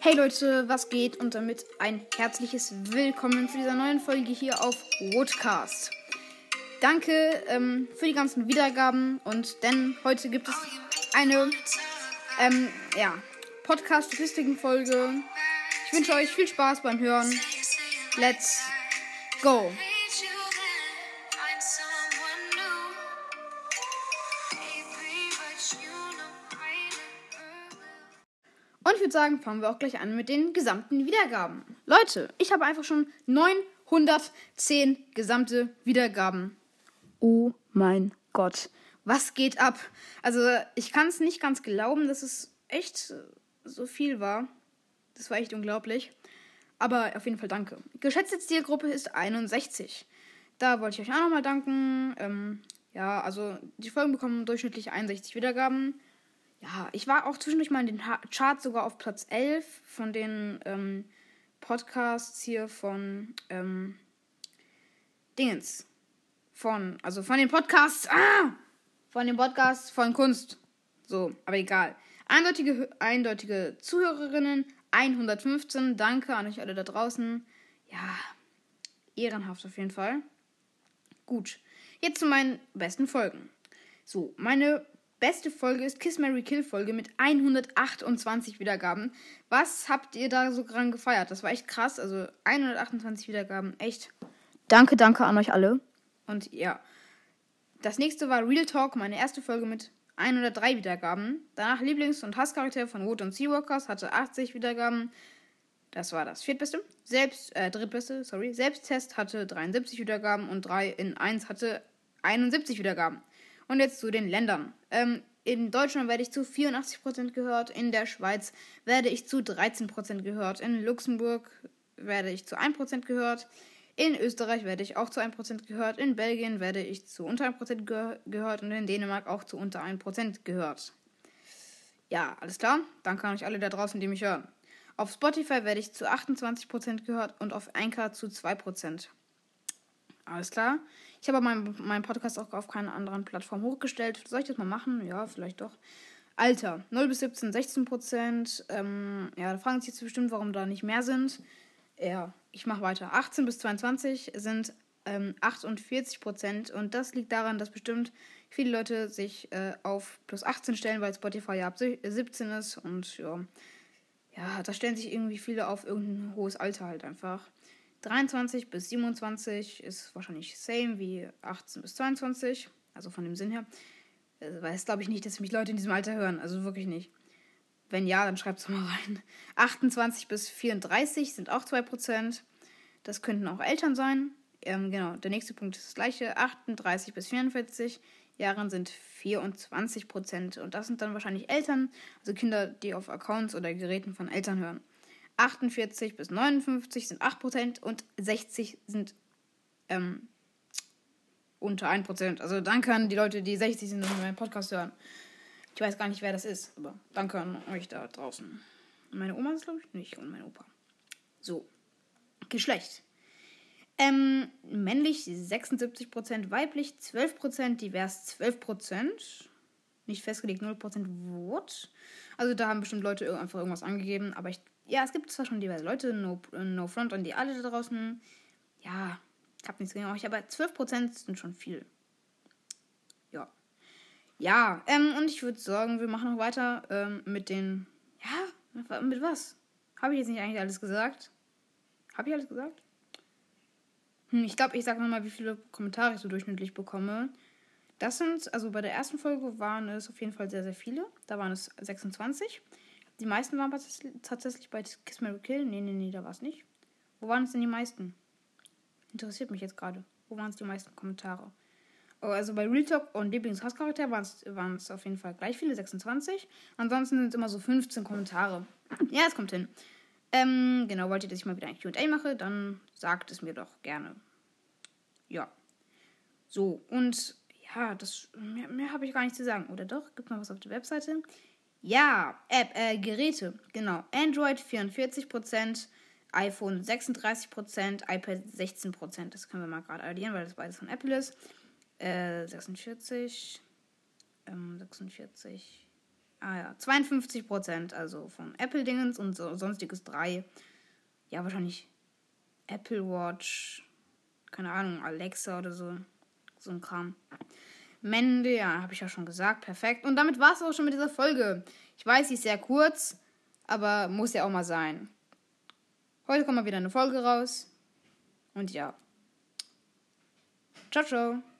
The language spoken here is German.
Hey Leute, was geht? Und damit ein herzliches Willkommen zu dieser neuen Folge hier auf Woodcast. Danke ähm, für die ganzen Wiedergaben und denn heute gibt es eine ähm, ja, Podcast-Statistiken-Folge. Ich wünsche euch viel Spaß beim Hören. Let's go! Und ich würde sagen, fangen wir auch gleich an mit den gesamten Wiedergaben. Leute, ich habe einfach schon 910 gesamte Wiedergaben. Oh mein Gott. Was geht ab? Also, ich kann es nicht ganz glauben, dass es echt so viel war. Das war echt unglaublich. Aber auf jeden Fall danke. Geschätzte Zielgruppe ist 61. Da wollte ich euch auch nochmal danken. Ähm, ja, also die Folgen bekommen durchschnittlich 61 Wiedergaben ja, ich war auch zwischendurch mal in den Charts sogar auf Platz 11 von den ähm, Podcasts hier von ähm, Dingens. Von, also von den Podcasts, ah! Von den Podcasts von Kunst. So, aber egal. Eindeutige, eindeutige Zuhörerinnen, 115. Danke an euch alle da draußen. Ja, ehrenhaft auf jeden Fall. Gut, jetzt zu meinen besten Folgen. So, meine Beste Folge ist Kiss Mary Kill Folge mit 128 Wiedergaben. Was habt ihr da so dran gefeiert? Das war echt krass. Also 128 Wiedergaben. Echt. Danke, danke an euch alle. Und ja. Das nächste war Real Talk, meine erste Folge mit 103 Wiedergaben. Danach Lieblings- und Hasscharakter von Wood und Seawalkers hatte 80 Wiedergaben. Das war das viertbeste. Selbst, äh, drittbeste, sorry. Selbsttest hatte 73 Wiedergaben und 3 in 1 hatte 71 Wiedergaben. Und jetzt zu den Ländern. Ähm, in Deutschland werde ich zu 84% gehört, in der Schweiz werde ich zu 13% gehört, in Luxemburg werde ich zu 1% gehört, in Österreich werde ich auch zu 1% gehört, in Belgien werde ich zu unter 1% ge gehört und in Dänemark auch zu unter 1% gehört. Ja, alles klar. Danke an euch alle da draußen, die mich hören. Auf Spotify werde ich zu 28% gehört und auf Anchor zu 2%. Alles klar. Ich habe meinen mein Podcast auch auf keiner anderen Plattform hochgestellt. Soll ich das mal machen? Ja, vielleicht doch. Alter, 0 bis 17, 16 Prozent. Ähm, ja, da fragen sich jetzt bestimmt, warum da nicht mehr sind. Ja, ich mache weiter. 18 bis 22 sind ähm, 48 Prozent. Und das liegt daran, dass bestimmt viele Leute sich äh, auf plus 18 stellen, weil Spotify ja ab 17 ist. Und ja, ja, da stellen sich irgendwie viele auf irgendein hohes Alter halt einfach. 23 bis 27 ist wahrscheinlich same wie 18 bis 22. Also von dem Sinn her. Äh, weiß glaube ich nicht, dass mich Leute in diesem Alter hören. Also wirklich nicht. Wenn ja, dann schreibt es mal rein. 28 bis 34 sind auch 2%. Das könnten auch Eltern sein. Ähm, genau, der nächste Punkt ist das gleiche. 38 bis 44 Jahren sind 24%. Und das sind dann wahrscheinlich Eltern, also Kinder, die auf Accounts oder Geräten von Eltern hören. 48 bis 59 sind 8% und 60 sind ähm, unter 1%. Also danke an die Leute, die 60 sind und meinen Podcast hören. Ich weiß gar nicht, wer das ist, aber danke an euch da draußen. Meine Oma ist, glaube ich, nicht und mein Opa. So. Geschlecht. Ähm, männlich 76%, weiblich 12%, divers 12%. Nicht festgelegt, 0% Wort. Also da haben bestimmt Leute einfach irgendwas angegeben, aber ich ja, es gibt zwar schon diverse Leute, no, no front an die alle da draußen. Ja, ich habe nichts gegen euch, aber 12% sind schon viel. Ja. Ja, ähm, und ich würde sagen, wir machen noch weiter ähm, mit den. Ja, mit was? Habe ich jetzt nicht eigentlich alles gesagt? Habe ich alles gesagt? Hm, ich glaube, ich sage nochmal, wie viele Kommentare ich so durchschnittlich bekomme. Das sind, also bei der ersten Folge waren es auf jeden Fall sehr, sehr viele. Da waren es 26. Die meisten waren tatsächlich bei Kiss Mary Kill. Nee, nee, nee, da war es nicht. Wo waren es denn die meisten? Interessiert mich jetzt gerade. Wo waren es die meisten Kommentare? Oh, also bei Real Talk und Lieblingshasscharakter waren es auf jeden Fall gleich viele, 26. Ansonsten sind es immer so 15 Kommentare. Ja, es kommt hin. Ähm, genau, wollt ihr, dass ich mal wieder ein QA mache, dann sagt es mir doch gerne. Ja. So, und ja, das mehr, mehr habe ich gar nicht zu sagen. Oder doch? Gibt noch was auf der Webseite? Ja, App, äh, Geräte, genau. Android 44%, iPhone 36%, iPad 16%. Das können wir mal gerade addieren, weil das beides von Apple ist. Äh, 46, ähm, 46, Ah ja, 52 Prozent, also von Apple-Dingens und so, sonstiges 3. Ja, wahrscheinlich Apple Watch, keine Ahnung, Alexa oder so. So ein Kram. Mende, ja, habe ich ja schon gesagt, perfekt. Und damit war es auch schon mit dieser Folge. Ich weiß, sie ist sehr kurz, aber muss ja auch mal sein. Heute kommt mal wieder eine Folge raus. Und ja. Ciao, ciao.